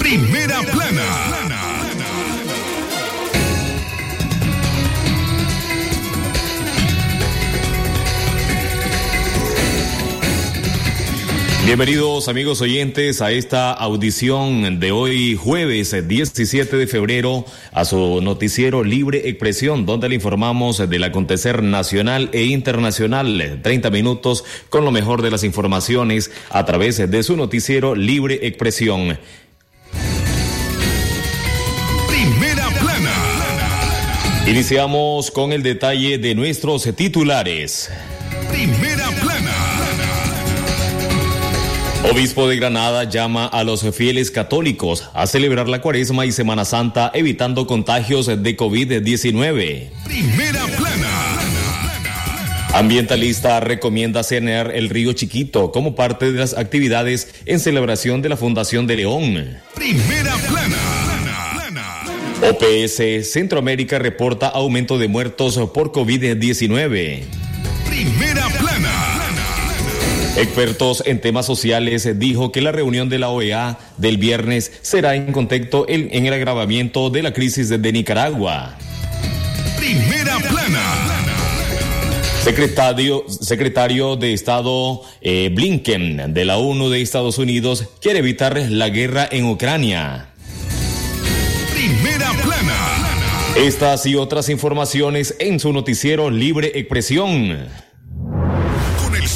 Primera plana. Bienvenidos amigos oyentes a esta audición de hoy jueves 17 de febrero a su noticiero Libre Expresión donde le informamos del acontecer nacional e internacional 30 minutos con lo mejor de las informaciones a través de su noticiero Libre Expresión. Primera plana. Iniciamos con el detalle de nuestros titulares. Primera plana. Obispo de Granada llama a los fieles católicos a celebrar la cuaresma y Semana Santa evitando contagios de COVID-19. Primera plana. Ambientalista recomienda sanear el río Chiquito como parte de las actividades en celebración de la Fundación de León. Primera plana. OPS Centroamérica reporta aumento de muertos por COVID-19. Primera plana. Expertos en temas sociales dijo que la reunión de la OEA del viernes será en contexto en, en el agravamiento de la crisis de, de Nicaragua. Primera plana. Secretario, secretario de Estado eh, Blinken de la ONU de Estados Unidos quiere evitar la guerra en Ucrania. Primera plana. Estas y otras informaciones en su noticiero Libre Expresión.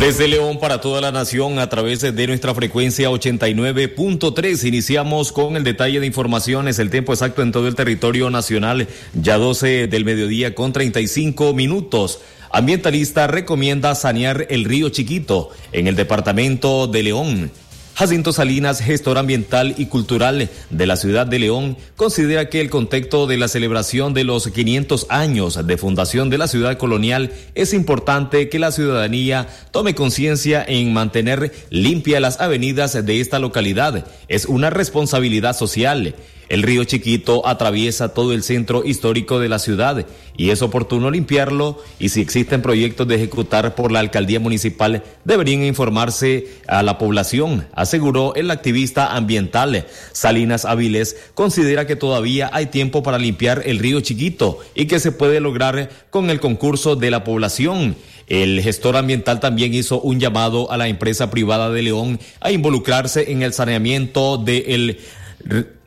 Desde León para toda la nación a través de nuestra frecuencia 89.3 iniciamos con el detalle de informaciones, el tiempo exacto en todo el territorio nacional, ya 12 del mediodía con 35 minutos. Ambientalista recomienda sanear el río Chiquito en el departamento de León. Jacinto Salinas, gestor ambiental y cultural de la ciudad de León, considera que el contexto de la celebración de los 500 años de fundación de la ciudad colonial es importante que la ciudadanía tome conciencia en mantener limpias las avenidas de esta localidad. Es una responsabilidad social. El río Chiquito atraviesa todo el centro histórico de la ciudad y es oportuno limpiarlo y si existen proyectos de ejecutar por la alcaldía municipal deberían informarse a la población, aseguró el activista ambiental. Salinas Aviles considera que todavía hay tiempo para limpiar el río Chiquito y que se puede lograr con el concurso de la población. El gestor ambiental también hizo un llamado a la empresa privada de León a involucrarse en el saneamiento del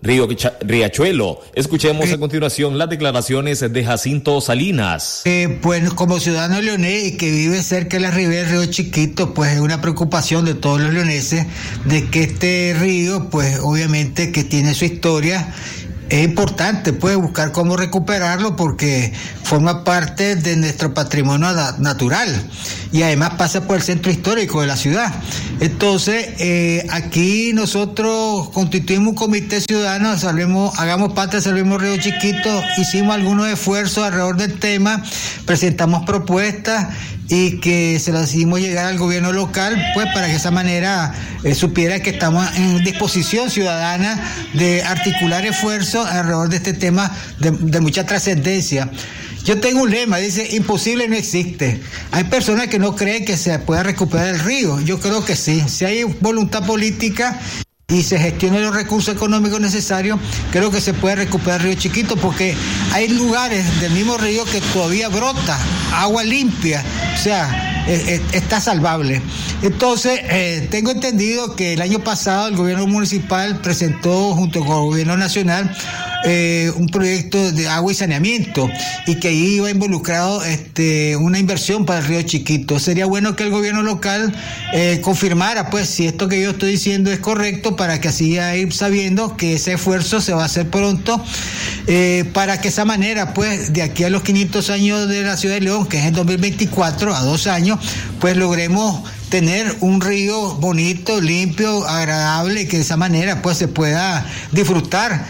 Río Riachuelo. Escuchemos a continuación las declaraciones de Jacinto Salinas. Eh, pues como ciudadano leonés que vive cerca de la ribera del río Chiquito, pues es una preocupación de todos los leoneses de que este río, pues obviamente que tiene su historia es importante pues buscar cómo recuperarlo porque forma parte de nuestro patrimonio natural y además pasa por el centro histórico de la ciudad. Entonces, eh, aquí nosotros constituimos un comité ciudadano, salvemos, hagamos patria, salvemos Río Chiquito, hicimos algunos esfuerzos alrededor del tema, presentamos propuestas y que se las hicimos llegar al gobierno local, pues para que esa manera eh, supiera que estamos en disposición ciudadana de articular esfuerzos alrededor de este tema de mucha trascendencia. Yo tengo un lema, dice, imposible no existe. Hay personas que no creen que se pueda recuperar el río. Yo creo que sí. Si hay voluntad política y se gestionen los recursos económicos necesarios, creo que se puede recuperar río Chiquito porque hay lugares del mismo río que todavía brota agua limpia, o sea, eh, está salvable. Entonces, eh, tengo entendido que el año pasado el gobierno municipal presentó junto con el gobierno nacional eh, un proyecto de agua y saneamiento y que ahí iba involucrado este, una inversión para el río Chiquito. Sería bueno que el gobierno local eh, confirmara pues si esto que yo estoy diciendo es correcto para que así ir sabiendo que ese esfuerzo se va a hacer pronto eh, para que esa manera pues de aquí a los 500 años de la ciudad de León, que es el 2024, a dos años, pues logremos tener un río bonito, limpio, agradable, que de esa manera pues se pueda disfrutar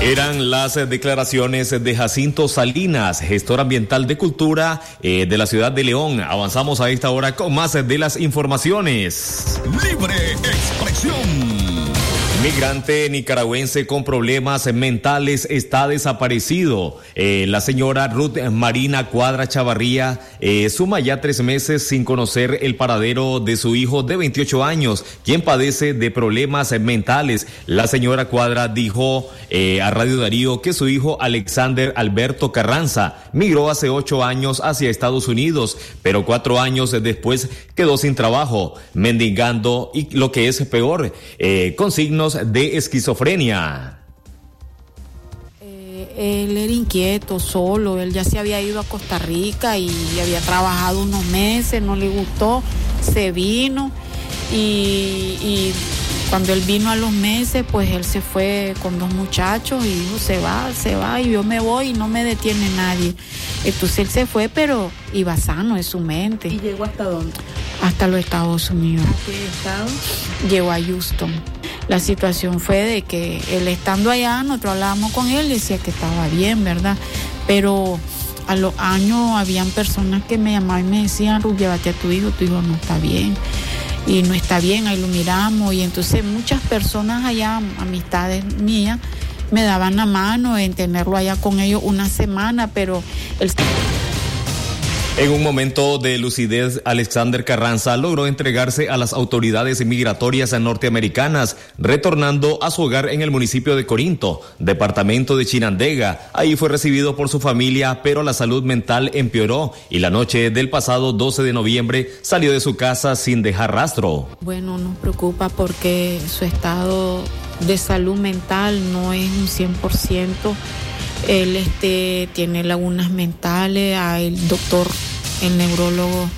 Eran las declaraciones de Jacinto Salinas, gestor ambiental de cultura eh, de la ciudad de León. Avanzamos a esta hora con más de las informaciones. Libre expresión. Migrante nicaragüense con problemas mentales está desaparecido. Eh, la señora Ruth Marina Cuadra Chavarría eh, suma ya tres meses sin conocer el paradero de su hijo de 28 años, quien padece de problemas mentales. La señora Cuadra dijo eh, a Radio Darío que su hijo Alexander Alberto Carranza migró hace ocho años hacia Estados Unidos, pero cuatro años después quedó sin trabajo, mendigando y lo que es peor, con signos de esquizofrenia. Eh, él era inquieto, solo, él ya se había ido a Costa Rica y había trabajado unos meses, no le gustó, se vino y, cuando él vino a los meses, pues él se fue con dos muchachos y dijo, se va, se va, y yo me voy y no me detiene nadie. Entonces él se fue, pero iba sano en su mente. ¿Y llegó hasta dónde? Hasta los Estados Unidos. ¿A qué estado? Llegó a Houston. La situación fue de que él estando allá, nosotros hablábamos con él, decía que estaba bien, ¿verdad? Pero a los años habían personas que me llamaban y me decían, Ruth, llévate a tu hijo, tu hijo no está bien. Y no está bien, ahí lo miramos. Y entonces muchas personas allá, amistades mías, me daban la mano en tenerlo allá con ellos una semana, pero el... En un momento de lucidez, Alexander Carranza logró entregarse a las autoridades migratorias norteamericanas, retornando a su hogar en el municipio de Corinto, departamento de Chinandega. Ahí fue recibido por su familia, pero la salud mental empeoró y la noche del pasado 12 de noviembre salió de su casa sin dejar rastro. Bueno, nos preocupa porque su estado de salud mental no es un 100%. Él este, tiene lagunas mentales, el doctor el neurólogo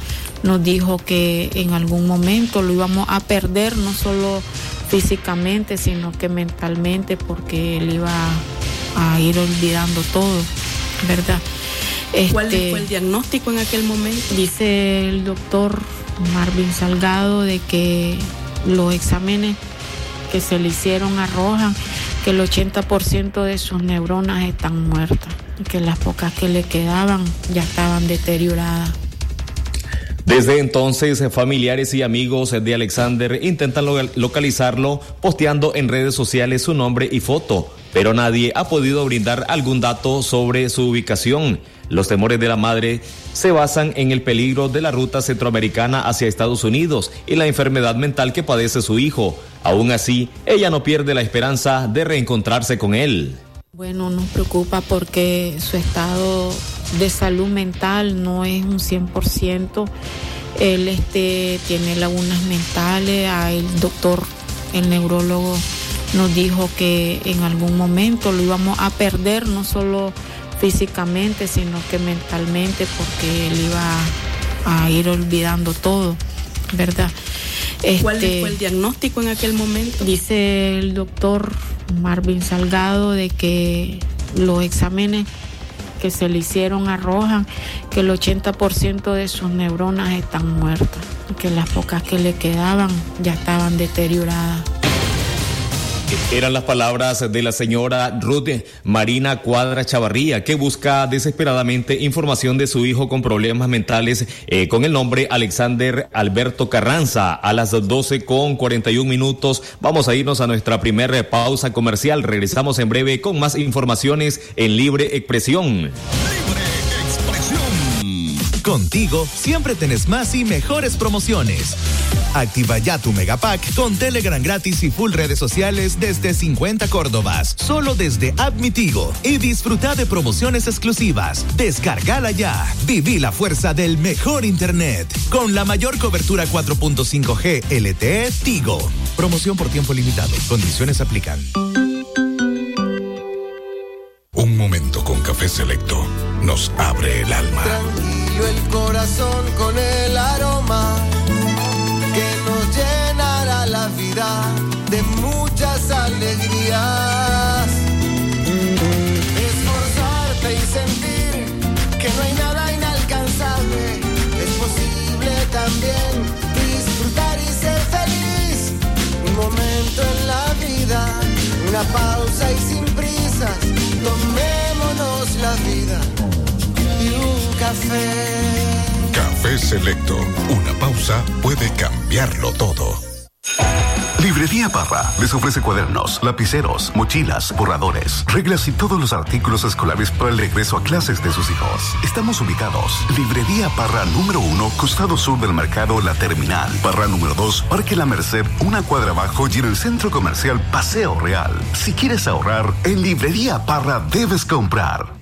nos dijo que en algún momento lo íbamos a perder, no solo físicamente, sino que mentalmente, porque él iba a ir olvidando todo, ¿verdad? ¿Cuál este, fue el diagnóstico en aquel momento? Dice el doctor Marvin Salgado de que los exámenes que se le hicieron arrojan que el 80% de sus neuronas están muertas que las pocas que le quedaban ya estaban deterioradas. Desde entonces, familiares y amigos de Alexander intentan localizarlo posteando en redes sociales su nombre y foto, pero nadie ha podido brindar algún dato sobre su ubicación. Los temores de la madre se basan en el peligro de la ruta centroamericana hacia Estados Unidos y la enfermedad mental que padece su hijo. Aún así, ella no pierde la esperanza de reencontrarse con él. Bueno, nos preocupa porque su estado de salud mental no es un 100%. Él este, tiene lagunas mentales. El doctor, el neurólogo, nos dijo que en algún momento lo íbamos a perder, no solo físicamente, sino que mentalmente, porque él iba a ir olvidando todo, ¿verdad? ¿Cuál fue el este, diagnóstico en aquel momento? Dice el doctor Marvin Salgado de que los exámenes que se le hicieron arrojan que el 80% de sus neuronas están muertas, que las pocas que le quedaban ya estaban deterioradas. Eran las palabras de la señora Ruth Marina Cuadra Chavarría, que busca desesperadamente información de su hijo con problemas mentales eh, con el nombre Alexander Alberto Carranza. A las 12 con 41 minutos vamos a irnos a nuestra primera pausa comercial. Regresamos en breve con más informaciones en Libre Expresión. Contigo siempre tenés más y mejores promociones. Activa ya tu Megapack con Telegram gratis y full redes sociales desde 50 Córdobas, solo desde Admitigo. Y disfruta de promociones exclusivas. Descargala ya. Viví la fuerza del mejor Internet. Con la mayor cobertura 4.5G LTE Tigo. Promoción por tiempo limitado. Condiciones aplican. Un momento con café selecto nos abre el alma el corazón con el aroma Selecto. Una pausa puede cambiarlo todo. Librería Parra les ofrece cuadernos, lapiceros, mochilas, borradores, reglas y todos los artículos escolares para el regreso a clases de sus hijos. Estamos ubicados. Librería Parra número uno, costado sur del mercado La Terminal. Parra número dos, Parque La Merced, una cuadra abajo y en el centro comercial Paseo Real. Si quieres ahorrar, en Librería Parra debes comprar.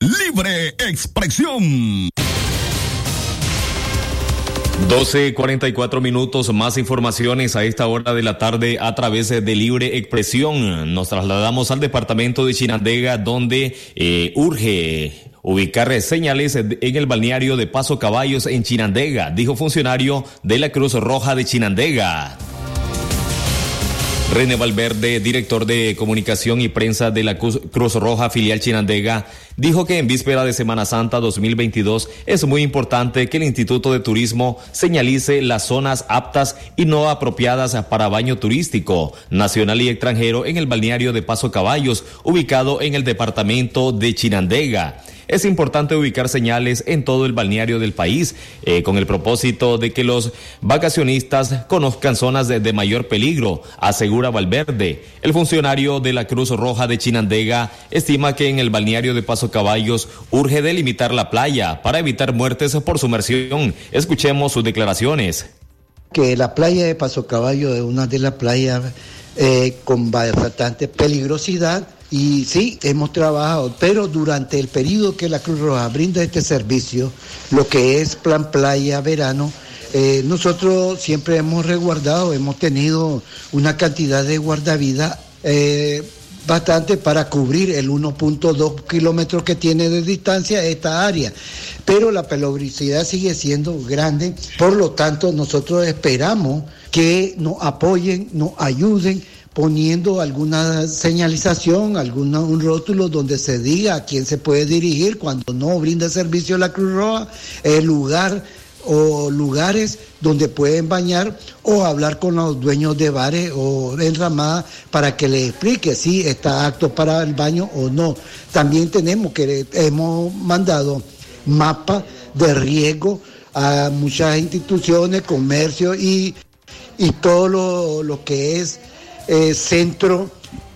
Libre expresión. 12.44 minutos, más informaciones a esta hora de la tarde a través de Libre Expresión. Nos trasladamos al departamento de Chinandega donde eh, urge ubicar señales en el balneario de Paso Caballos en Chinandega, dijo funcionario de la Cruz Roja de Chinandega. René Valverde, director de comunicación y prensa de la Cruz Roja filial Chinandega, dijo que en víspera de Semana Santa 2022 es muy importante que el Instituto de Turismo señalice las zonas aptas y no apropiadas para baño turístico nacional y extranjero en el balneario de Paso Caballos, ubicado en el departamento de Chinandega. Es importante ubicar señales en todo el balneario del país eh, con el propósito de que los vacacionistas conozcan zonas de, mayor peligro, asegura Valverde. El funcionario de la Cruz Roja de Chinandega estima que en el balneario de Paso Caballos urge delimitar la playa para evitar muertes por sumersión. Escuchemos sus declaraciones. Que la playa de Paso Caballo es una de las playas eh, con bastante peligrosidad y sí, hemos trabajado, pero durante el periodo que la Cruz Roja brinda este servicio, lo que es plan playa verano, eh, nosotros siempre hemos resguardado, hemos tenido una cantidad de guardavidas eh, bastante para cubrir el 1.2 kilómetros que tiene de distancia esta área. Pero la peligrosidad sigue siendo grande, por lo tanto nosotros esperamos que nos apoyen, nos ayuden poniendo alguna señalización, alguna, un rótulo donde se diga a quién se puede dirigir cuando no brinda servicio la Cruz Roja, el lugar o lugares donde pueden bañar o hablar con los dueños de bares o enramadas para que les explique si está apto para el baño o no. También tenemos que hemos mandado mapas de riesgo a muchas instituciones, comercio y, y todo lo, lo que es eh, centro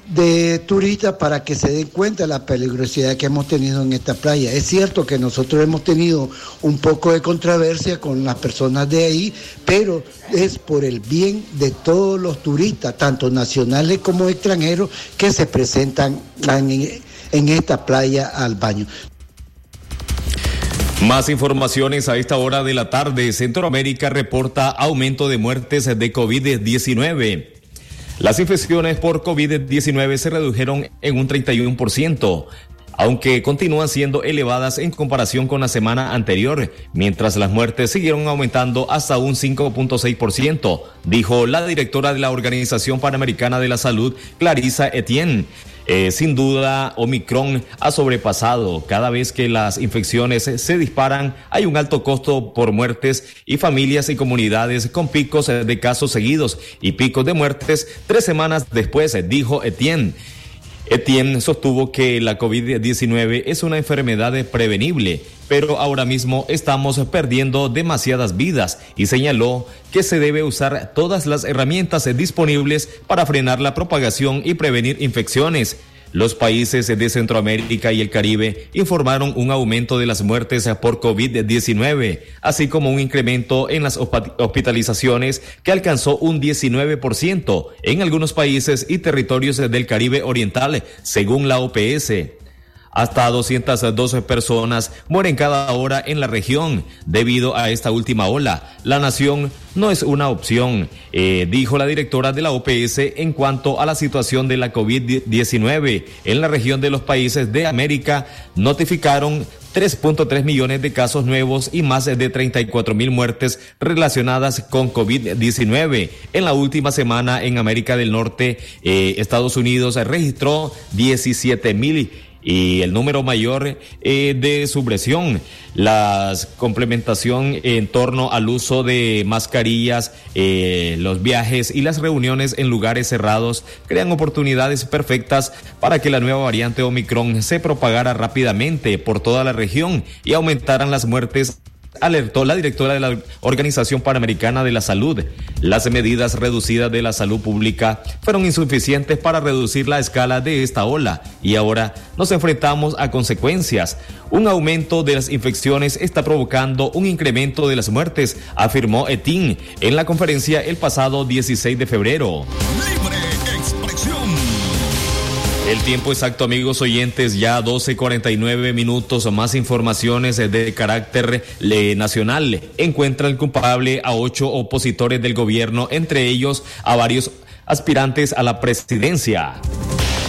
de turistas para que se den cuenta de la peligrosidad que hemos tenido en esta playa. Es cierto que nosotros hemos tenido un poco de controversia con las personas de ahí, pero es por el bien de todos los turistas, tanto nacionales como extranjeros, que se presentan en, en esta playa al baño. Más informaciones a esta hora de la tarde. Centroamérica reporta aumento de muertes de COVID-19. Las infecciones por COVID-19 se redujeron en un 31%, aunque continúan siendo elevadas en comparación con la semana anterior, mientras las muertes siguieron aumentando hasta un 5.6%, dijo la directora de la Organización Panamericana de la Salud, Clarissa Etienne. Eh, sin duda, Omicron ha sobrepasado. Cada vez que las infecciones se disparan, hay un alto costo por muertes y familias y comunidades con picos de casos seguidos y picos de muertes tres semanas después, dijo Etienne. Etienne sostuvo que la COVID-19 es una enfermedad prevenible, pero ahora mismo estamos perdiendo demasiadas vidas y señaló que se debe usar todas las herramientas disponibles para frenar la propagación y prevenir infecciones. Los países de Centroamérica y el Caribe informaron un aumento de las muertes por COVID-19, así como un incremento en las hospitalizaciones que alcanzó un 19% en algunos países y territorios del Caribe Oriental, según la OPS. Hasta 212 personas mueren cada hora en la región debido a esta última ola. La nación no es una opción, eh, dijo la directora de la OPS en cuanto a la situación de la COVID-19. En la región de los países de América notificaron 3.3 millones de casos nuevos y más de 34 mil muertes relacionadas con COVID-19. En la última semana en América del Norte, eh, Estados Unidos registró 17 mil y el número mayor eh, de supresión. La complementación en torno al uso de mascarillas, eh, los viajes y las reuniones en lugares cerrados crean oportunidades perfectas para que la nueva variante Omicron se propagara rápidamente por toda la región y aumentaran las muertes alertó la directora de la Organización Panamericana de la Salud. Las medidas reducidas de la salud pública fueron insuficientes para reducir la escala de esta ola y ahora nos enfrentamos a consecuencias. Un aumento de las infecciones está provocando un incremento de las muertes, afirmó Etin en la conferencia el pasado 16 de febrero. El tiempo exacto, amigos oyentes, ya 12.49 minutos. Más informaciones de carácter nacional. Encuentra el culpable a ocho opositores del gobierno, entre ellos a varios aspirantes a la presidencia.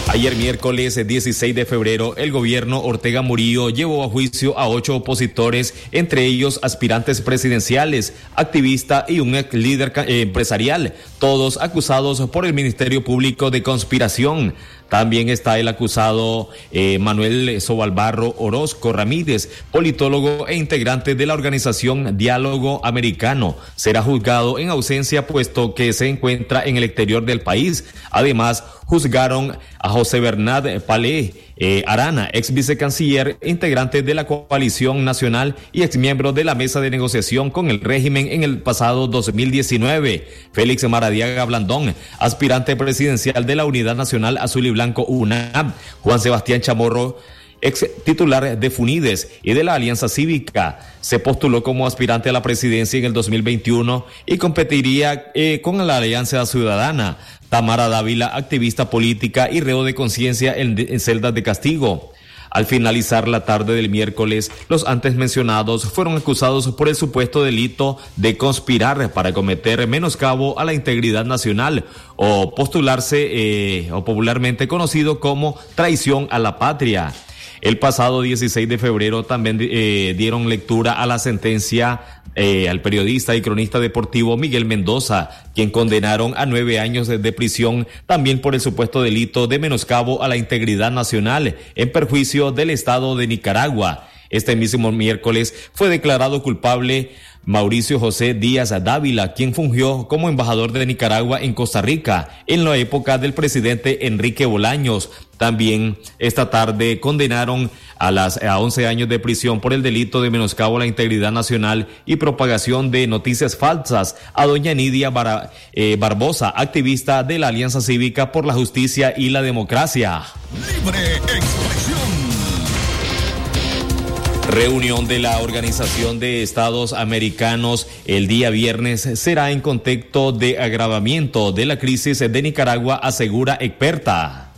Ayer miércoles 16 de febrero, el gobierno Ortega Murillo llevó a juicio a ocho opositores, entre ellos aspirantes presidenciales, activista y un ex líder eh, empresarial, todos acusados por el Ministerio Público de conspiración. También está el acusado eh, Manuel Sobalbarro Orozco Ramírez, politólogo e integrante de la organización Diálogo Americano. Será juzgado en ausencia puesto que se encuentra en el exterior del país. Además, juzgaron a José Bernard Palé eh, Arana, ex vicecanciller, integrante de la coalición nacional y ex miembro de la mesa de negociación con el régimen en el pasado 2019. Félix Maradiaga Blandón, aspirante presidencial de la Unidad Nacional Azul y Blanco UNAM. Juan Sebastián Chamorro, ex titular de Funides y de la Alianza Cívica. Se postuló como aspirante a la presidencia en el 2021 y competiría eh, con la Alianza Ciudadana. Tamara Dávila, activista política y reo de conciencia en, celdas de castigo. Al finalizar la tarde del miércoles, los antes mencionados fueron acusados por el supuesto delito de conspirar para cometer menoscabo a la integridad nacional o postularse eh, o popularmente conocido como traición a la patria. El pasado 16 de febrero también eh, dieron lectura a la sentencia eh, al periodista y cronista deportivo Miguel Mendoza, quien condenaron a nueve años de, prisión también por el supuesto delito de menoscabo a la integridad nacional en perjuicio del Estado de Nicaragua. Este mismo miércoles fue declarado culpable Mauricio José Díaz Dávila, quien fungió como embajador de Nicaragua en Costa Rica en la época del presidente Enrique Bolaños. También esta tarde condenaron a las a 11 años de prisión por el delito de menoscabo a la integridad nacional y propagación de noticias falsas a doña Nidia eh, Barbosa, activista de la Alianza Cívica por la Justicia y la Democracia. Libre expresión. Reunión de la Organización de Estados Americanos el día viernes será en contexto de agravamiento de la crisis de Nicaragua, asegura experta.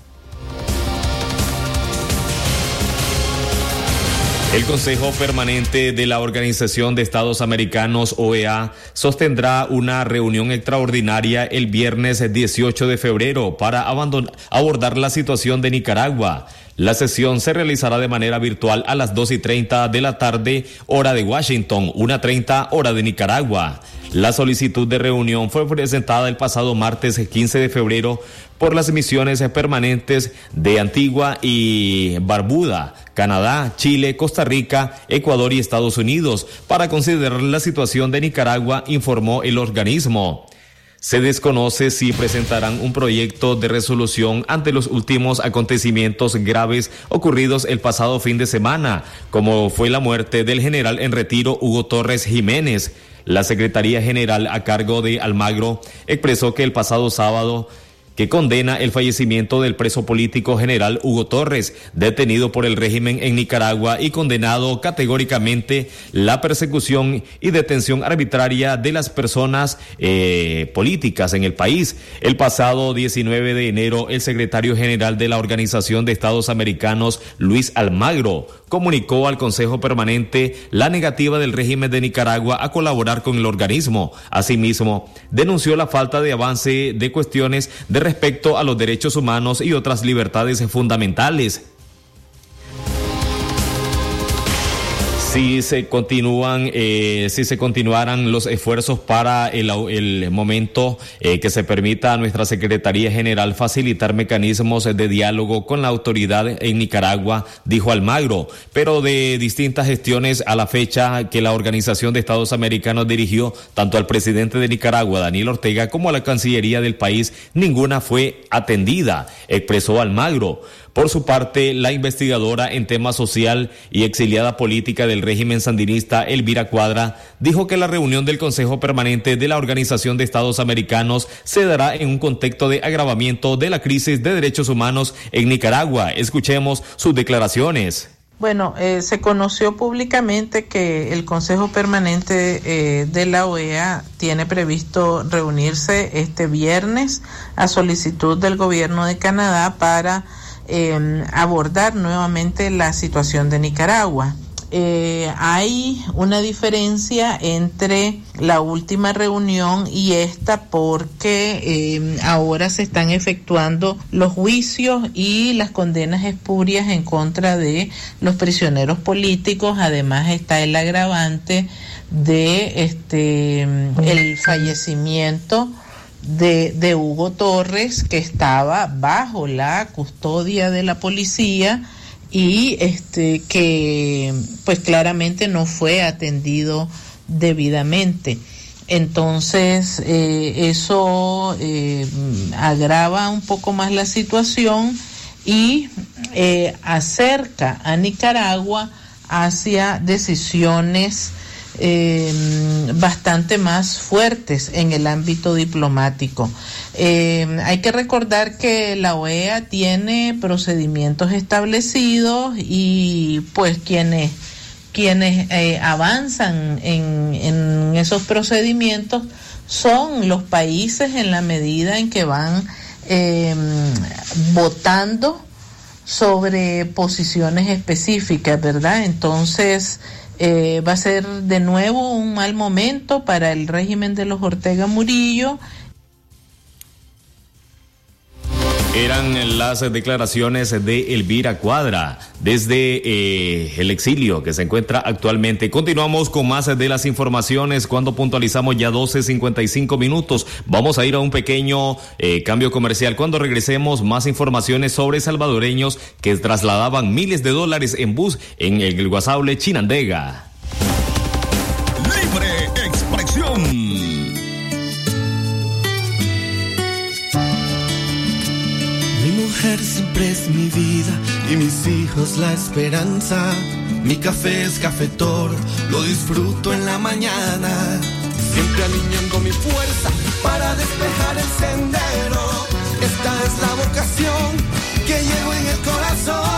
El Consejo Permanente de la Organización de Estados Americanos, OEA, sostendrá una reunión extraordinaria el viernes 18 de febrero para abordar la situación de Nicaragua. La sesión se realizará de manera virtual a las 2 y 30 de la tarde, hora de Washington, 1.30 hora de Nicaragua. La solicitud de reunión fue presentada el pasado martes 15 de febrero por las misiones permanentes de Antigua y Barbuda, Canadá, Chile, Costa Rica, Ecuador y Estados Unidos para considerar la situación de Nicaragua, informó el organismo. Se desconoce si presentarán un proyecto de resolución ante los últimos acontecimientos graves ocurridos el pasado fin de semana, como fue la muerte del general en retiro Hugo Torres Jiménez. La Secretaría General a cargo de Almagro expresó que el pasado sábado que condena el fallecimiento del preso político general Hugo Torres, detenido por el régimen en Nicaragua y condenado categóricamente la persecución y detención arbitraria de las personas eh, políticas en el país. El pasado 19 de enero, el secretario general de la Organización de Estados Americanos, Luis Almagro, comunicó al Consejo Permanente la negativa del régimen de Nicaragua a colaborar con el organismo. Asimismo, denunció la falta de avance de cuestiones de respecto a los derechos humanos y otras libertades fundamentales. Si se continúan, eh, si se continuaran los esfuerzos para el, el momento eh, que se permita a nuestra Secretaría General facilitar mecanismos de diálogo con la autoridad en Nicaragua, dijo Almagro, pero de distintas gestiones a la fecha que la Organización de Estados Americanos dirigió tanto al presidente de Nicaragua, Daniel Ortega, como a la Cancillería del país, ninguna fue atendida, expresó Almagro. Por su parte, la investigadora en tema social y exiliada política del régimen sandinista, Elvira Cuadra, dijo que la reunión del Consejo Permanente de la Organización de Estados Americanos se dará en un contexto de agravamiento de la crisis de derechos humanos en Nicaragua. Escuchemos sus declaraciones. Bueno, eh, se conoció públicamente que el Consejo Permanente eh, de la OEA tiene previsto reunirse este viernes a solicitud del gobierno de Canadá para Em, abordar nuevamente la situación de Nicaragua. Eh, hay una diferencia entre la última reunión y esta porque em, ahora se están efectuando los juicios y las condenas espurias en contra de los prisioneros políticos. Además está el agravante de este el fallecimiento de, Hugo Torres, que estaba bajo la custodia de la policía y este que pues claramente no fue atendido debidamente. Entonces eh, eso eh, agrava un poco más la situación y eh, acerca a Nicaragua hacia decisiones eh, bastante más fuertes en el ámbito diplomático. Eh, hay que recordar que la OEA tiene procedimientos establecidos y pues quienes quienes eh, avanzan en, en, esos procedimientos son los países en la medida en que van eh, votando sobre posiciones específicas, ¿verdad? Entonces, eh, va a ser de nuevo un mal momento para el régimen de los Ortega Murillo Eran las declaraciones de Elvira Cuadra desde eh, el exilio que se encuentra actualmente. Continuamos con más de las informaciones cuando puntualizamos ya 12.55 minutos. Vamos a ir a un pequeño eh, cambio comercial. Cuando regresemos, más informaciones sobre salvadoreños que trasladaban miles de dólares en bus en el Guasable Chinandega. Siempre es mi vida y mis hijos la esperanza. Mi café es cafetor, lo disfruto en la mañana. Siempre alineando mi fuerza para despejar el sendero. Esta es la vocación que llevo en el corazón.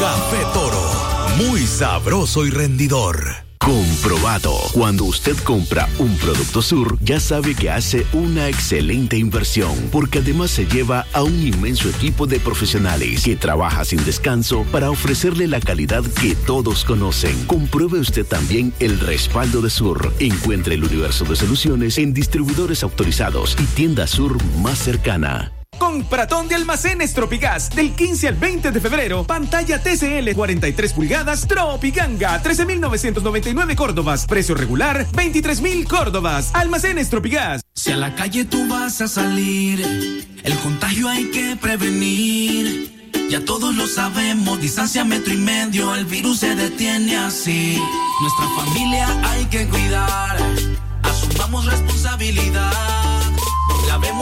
Café Toro, muy sabroso y rendidor. Comprobado. Cuando usted compra un producto Sur, ya sabe que hace una excelente inversión, porque además se lleva a un inmenso equipo de profesionales que trabaja sin descanso para ofrecerle la calidad que todos conocen. Compruebe usted también el respaldo de Sur. Encuentre el universo de soluciones en distribuidores autorizados y tienda Sur más cercana. Compratón de almacenes Tropigas del 15 al 20 de febrero. Pantalla TCL 43 pulgadas Tropiganga 13.999 Córdobas. Precio regular 23.000 Córdobas. Almacenes Tropigas. Si a la calle tú vas a salir, el contagio hay que prevenir. Ya todos lo sabemos, distancia metro y medio, el virus se detiene así. Nuestra familia hay que cuidar, asumamos responsabilidad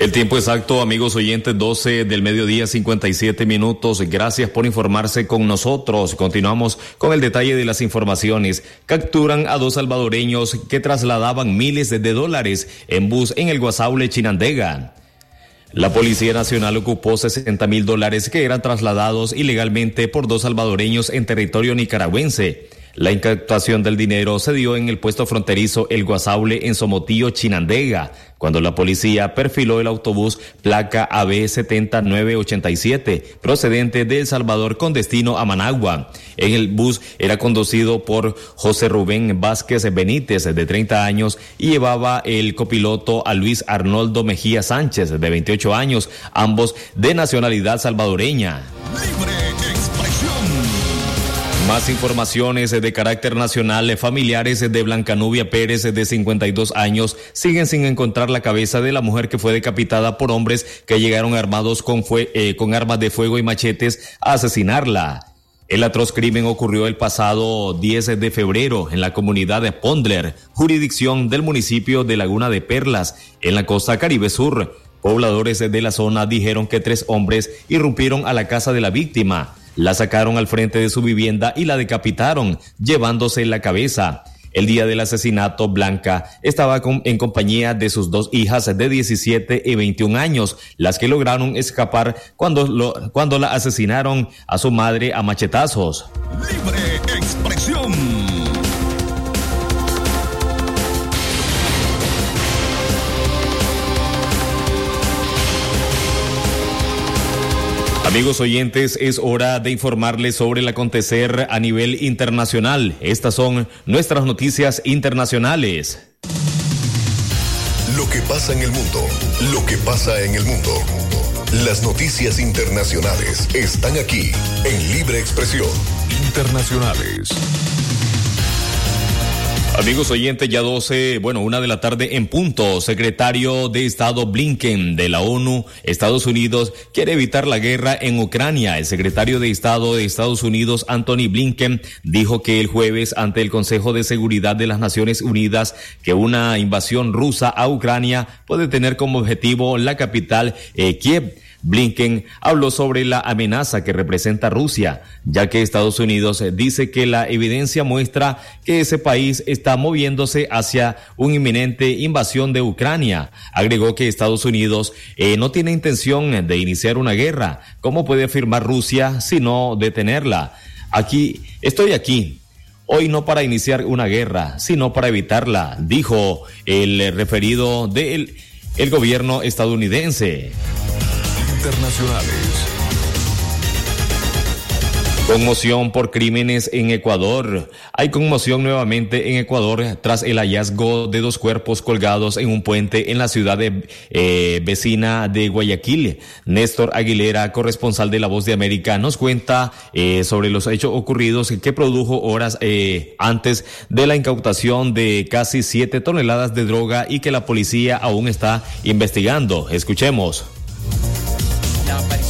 El tiempo exacto, amigos oyentes, 12 del mediodía, 57 minutos. Gracias por informarse con nosotros. Continuamos con el detalle de las informaciones. Capturan a dos salvadoreños que trasladaban miles de dólares en bus en el Guasaule Chinandega. La Policía Nacional ocupó 60 mil dólares que eran trasladados ilegalmente por dos salvadoreños en territorio nicaragüense. La incautación del dinero se dio en el puesto fronterizo El Guasaule en Somotillo, Chinandega, cuando la policía perfiló el autobús placa AB 7987 procedente de El Salvador con destino a Managua. En el bus era conducido por José Rubén Vázquez Benítez, de 30 años, y llevaba el copiloto a Luis Arnoldo Mejía Sánchez, de 28 años, ambos de nacionalidad salvadoreña. Más informaciones de carácter nacional. Familiares de Blancanubia Pérez, de 52 años, siguen sin encontrar la cabeza de la mujer que fue decapitada por hombres que llegaron armados con, eh, con armas de fuego y machetes a asesinarla. El atroz crimen ocurrió el pasado 10 de febrero en la comunidad de Pondler, jurisdicción del municipio de Laguna de Perlas, en la costa Caribe Sur. Pobladores de la zona dijeron que tres hombres irrumpieron a la casa de la víctima la sacaron al frente de su vivienda y la decapitaron, llevándose la cabeza. El día del asesinato, Blanca estaba en compañía de sus dos hijas de 17 y 21 años, las que lograron escapar cuando, cuando la asesinaron a su madre a machetazos. Libre Amigos oyentes, es hora de informarles sobre el acontecer a nivel internacional. Estas son nuestras noticias internacionales. Lo que pasa en el mundo, lo que pasa en el mundo. Las noticias internacionales están aquí en Libre Expresión. Internacionales. Amigos oyentes, ya 12, bueno, una de la tarde en punto. Secretario de Estado Blinken de la ONU, Estados Unidos, quiere evitar la guerra en Ucrania. El secretario de Estado de Estados Unidos, Anthony Blinken, dijo que el jueves ante el Consejo de Seguridad de las Naciones Unidas que una invasión rusa a Ucrania puede tener como objetivo la capital eh, Kiev. Blinken habló sobre la amenaza que representa Rusia, ya que Estados Unidos dice que la evidencia muestra que ese país está moviéndose hacia una inminente invasión de Ucrania. Agregó que Estados Unidos eh, no tiene intención de iniciar una guerra. ¿Cómo puede afirmar Rusia sino detenerla? Aquí, estoy aquí, Hoy no para iniciar una guerra, sino para evitarla, dijo el referido del el gobierno estadounidense internacionales. Conmoción por crímenes en Ecuador. Hay conmoción nuevamente en Ecuador tras el hallazgo de dos cuerpos colgados en un puente en la ciudad eh, vecina de Guayaquil. Néstor Aguilera, corresponsal de La Voz de América, nos cuenta eh, sobre los hechos ocurridos que produjo horas eh, antes de la incautación de casi siete toneladas de droga y que la policía aún está investigando. Escuchemos.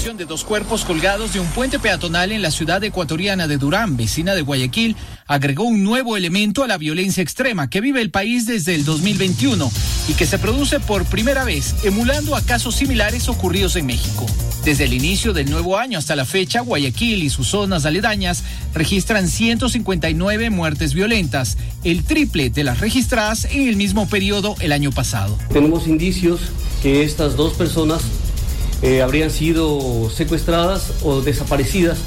De dos cuerpos colgados de un puente peatonal en la ciudad ecuatoriana de Durán, vecina de Guayaquil, agregó un nuevo elemento a la violencia extrema que vive el país desde el 2021 y que se produce por primera vez, emulando a casos similares ocurridos en México. Desde el inicio del nuevo año hasta la fecha, Guayaquil y sus zonas aledañas registran 159 muertes violentas, el triple de las registradas en el mismo periodo el año pasado. Tenemos indicios que estas dos personas eh, habrían sido secuestradas o desaparecidas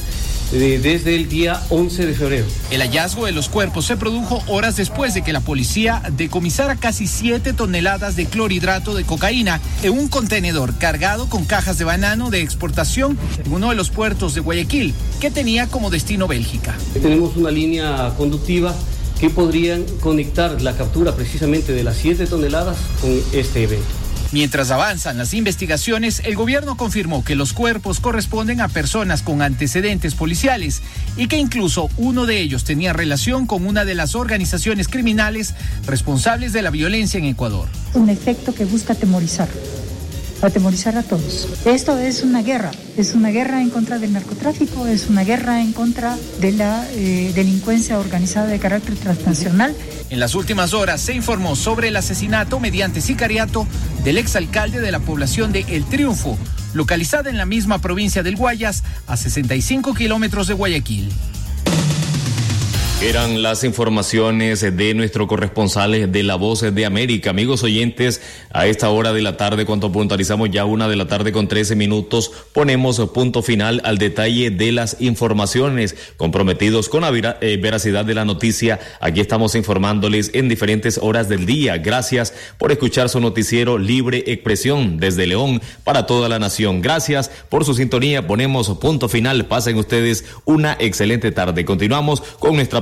eh, desde el día 11 de febrero. El hallazgo de los cuerpos se produjo horas después de que la policía decomisara casi 7 toneladas de clorhidrato de cocaína en un contenedor cargado con cajas de banano de exportación en uno de los puertos de Guayaquil, que tenía como destino Bélgica. Tenemos una línea conductiva que podrían conectar la captura precisamente de las 7 toneladas con este evento. Mientras avanzan las investigaciones, el gobierno confirmó que los cuerpos corresponden a personas con antecedentes policiales y que incluso uno de ellos tenía relación con una de las organizaciones criminales responsables de la violencia en Ecuador. Un efecto que busca atemorizar atemorizar a todos. Esto es una guerra, es una guerra en contra del narcotráfico, es una guerra en contra de la eh, delincuencia organizada de carácter transnacional. En las últimas horas se informó sobre el asesinato mediante sicariato del exalcalde de la población de El Triunfo, localizada en la misma provincia del Guayas, a 65 kilómetros de Guayaquil. Eran las informaciones de nuestro corresponsal de La Voz de América. Amigos oyentes, a esta hora de la tarde, cuando puntualizamos ya una de la tarde con 13 minutos, ponemos punto final al detalle de las informaciones. Comprometidos con la eh, veracidad de la noticia, aquí estamos informándoles en diferentes horas del día. Gracias por escuchar su noticiero Libre Expresión desde León para toda la nación. Gracias por su sintonía. Ponemos punto final. Pasen ustedes una excelente tarde. Continuamos con nuestra